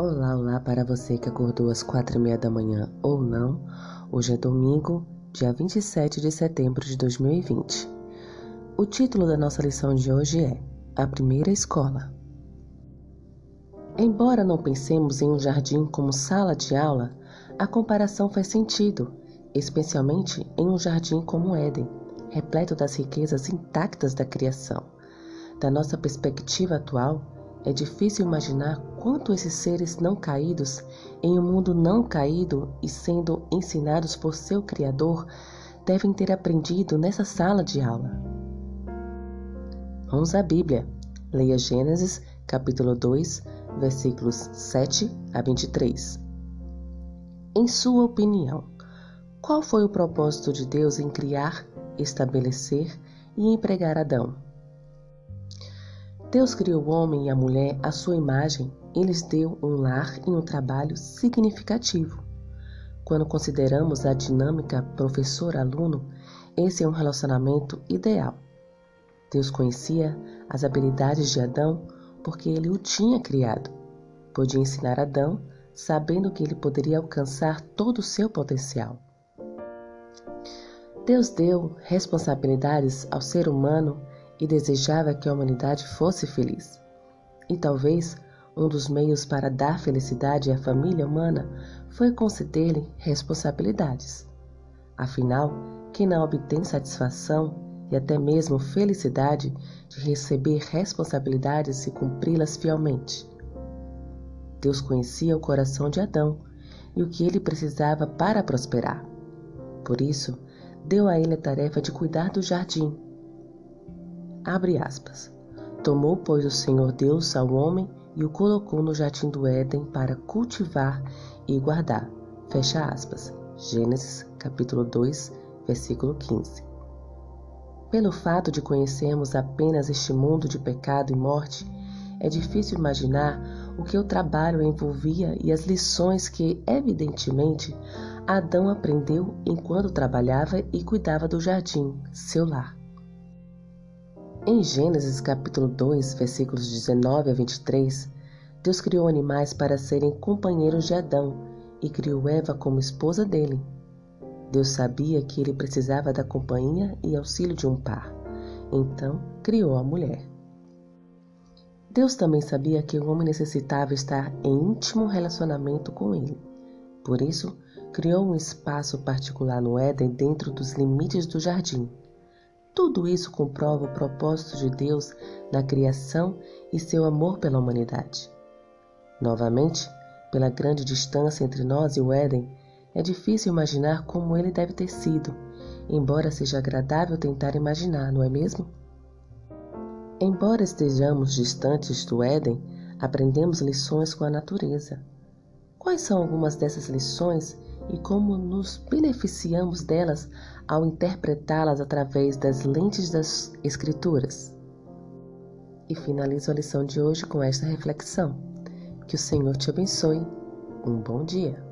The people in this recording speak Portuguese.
Olá, olá para você que acordou às quatro e meia da manhã ou não. Hoje é domingo, dia 27 de setembro de 2020. O título da nossa lição de hoje é A Primeira Escola. Embora não pensemos em um jardim como sala de aula, a comparação faz sentido, especialmente em um jardim como Éden, repleto das riquezas intactas da criação. Da nossa perspectiva atual, é difícil imaginar quanto esses seres não caídos, em um mundo não caído e sendo ensinados por seu Criador, devem ter aprendido nessa sala de aula. Vamos à Bíblia. Leia Gênesis, capítulo 2, versículos 7 a 23. Em sua opinião, qual foi o propósito de Deus em criar, estabelecer e empregar Adão? Deus criou o homem e a mulher à sua imagem e lhes deu um lar e um trabalho significativo. Quando consideramos a dinâmica professor-aluno, esse é um relacionamento ideal. Deus conhecia as habilidades de Adão porque ele o tinha criado. Podia ensinar Adão sabendo que ele poderia alcançar todo o seu potencial. Deus deu responsabilidades ao ser humano e desejava que a humanidade fosse feliz. E talvez um dos meios para dar felicidade à família humana foi conceder-lhe responsabilidades. Afinal, quem não obtém satisfação e até mesmo felicidade de receber responsabilidades e cumpri-las fielmente? Deus conhecia o coração de Adão e o que ele precisava para prosperar. Por isso, deu a ele a tarefa de cuidar do jardim Abre aspas. Tomou, pois, o Senhor Deus ao homem e o colocou no jardim do Éden para cultivar e guardar. Fecha aspas. Gênesis, capítulo 2, versículo 15. Pelo fato de conhecermos apenas este mundo de pecado e morte, é difícil imaginar o que o trabalho envolvia e as lições que, evidentemente, Adão aprendeu enquanto trabalhava e cuidava do jardim, seu lar. Em Gênesis capítulo 2, versículos 19 a 23, Deus criou animais para serem companheiros de Adão e criou Eva como esposa dele. Deus sabia que ele precisava da companhia e auxílio de um par, então criou a mulher. Deus também sabia que o homem necessitava estar em íntimo relacionamento com ele. Por isso, criou um espaço particular no Éden dentro dos limites do jardim. Tudo isso comprova o propósito de Deus na criação e seu amor pela humanidade. Novamente, pela grande distância entre nós e o Éden, é difícil imaginar como ele deve ter sido, embora seja agradável tentar imaginar, não é mesmo? Embora estejamos distantes do Éden, aprendemos lições com a natureza. Quais são algumas dessas lições e como nos beneficiamos delas ao interpretá-las através das lentes das Escrituras. E finalizo a lição de hoje com esta reflexão. Que o Senhor te abençoe. Um bom dia.